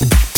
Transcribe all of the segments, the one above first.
you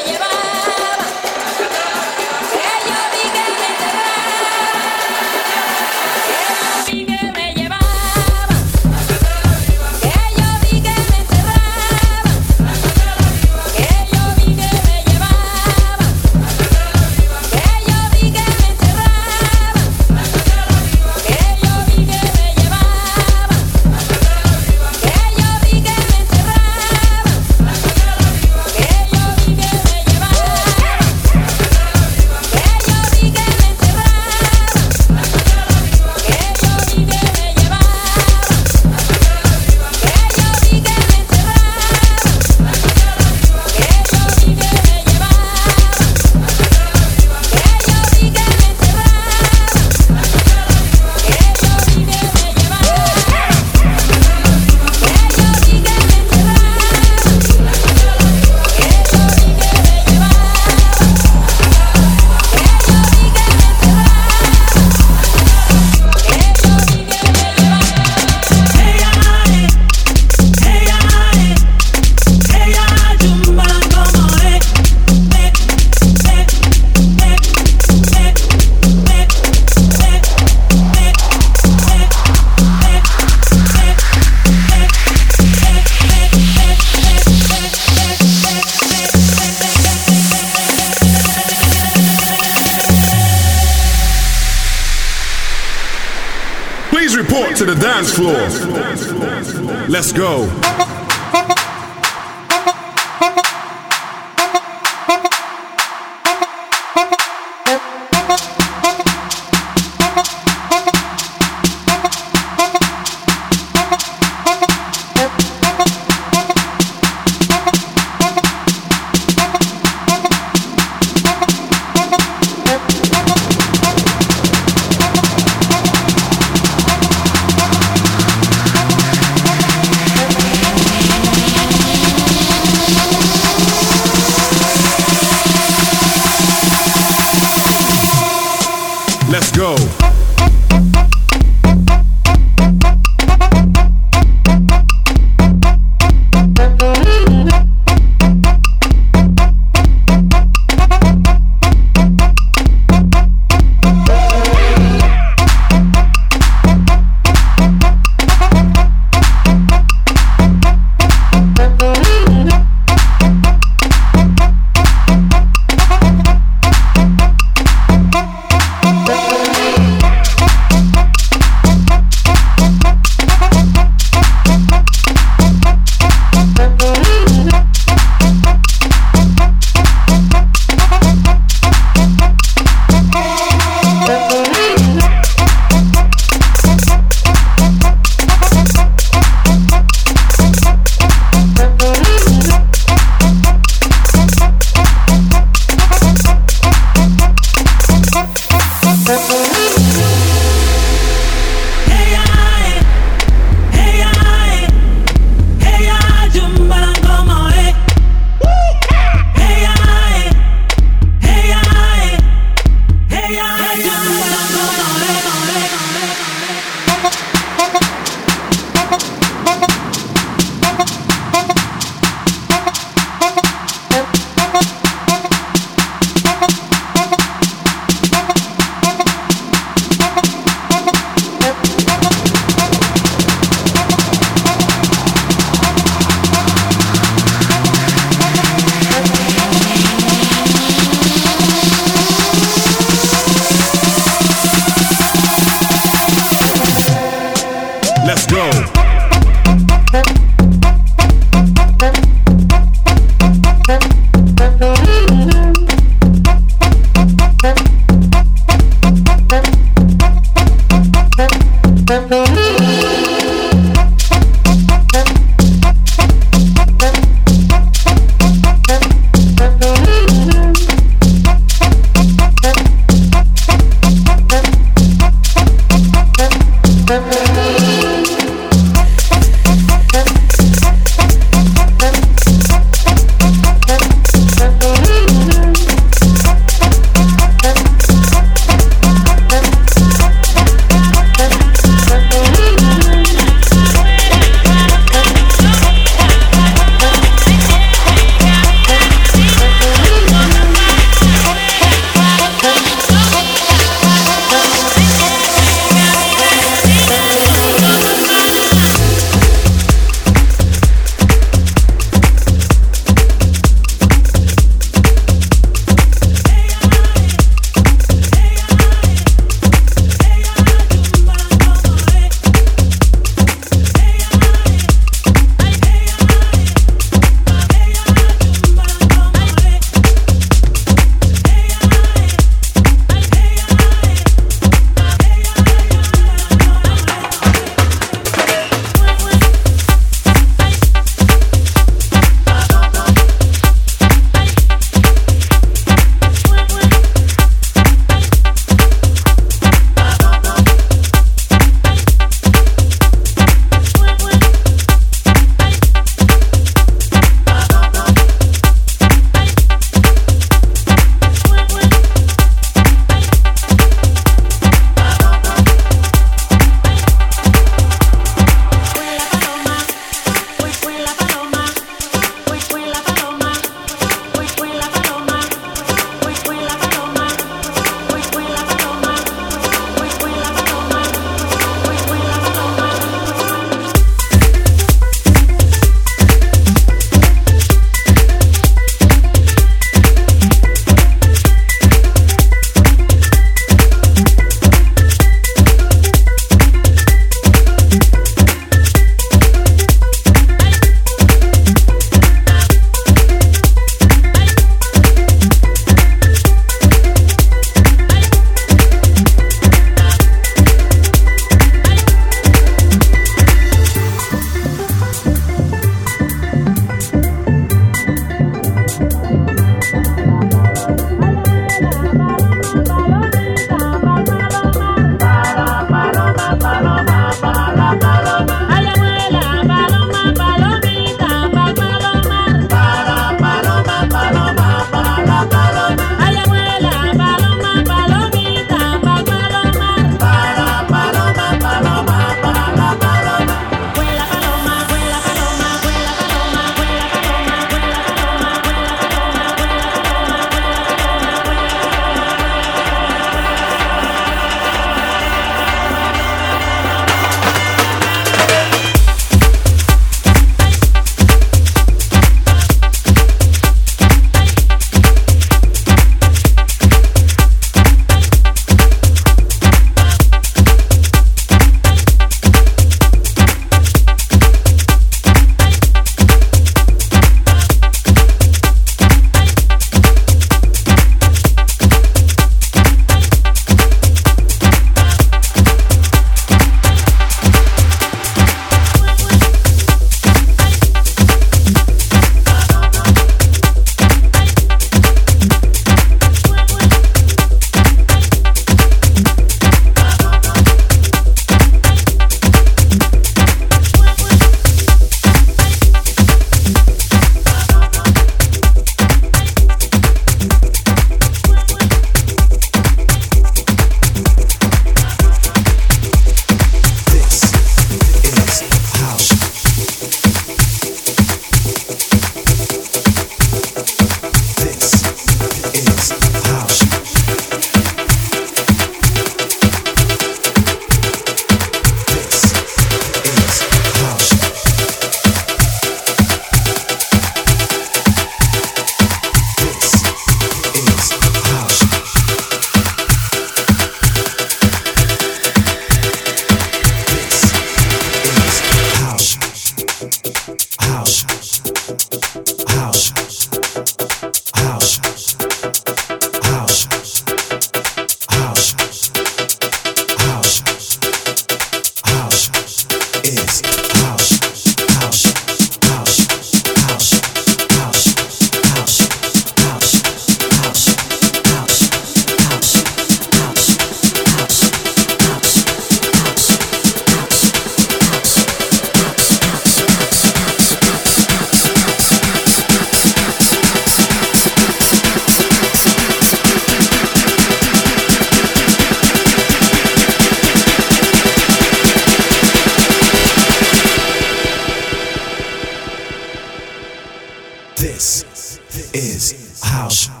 is house.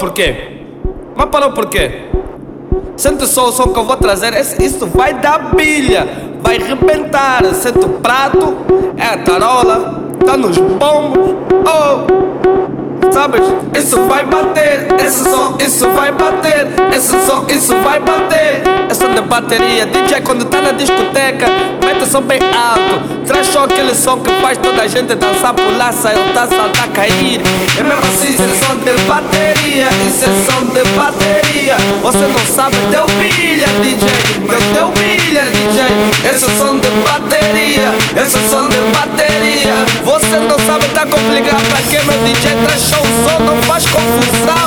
Entender. Parou por quê? Mas parou por quê? Sente só o som que eu vou trazer. Isso vai dar bilha. Vai arrebentar. Sente o prato. É a tarola. Tá nos bombos. Oh! Sabes? Isso vai bater. Esse som, isso vai bater. Esse som, isso vai bater. É som de bateria. DJ quando tá na discoteca. Mete o bem alto. Traz só aquele som que faz toda a gente dançar, pular, tá, saltar, cair. É mesmo assim, isso é som de bateria. Isso é som de bateria. Você não sabe, deu pilha, DJ. Deu, deu pilha, DJ. Esse é som de bateria. Esse é som de bateria. Você não sabe, tá complicado. Pra que meu DJ traz show, som, não faz confusão.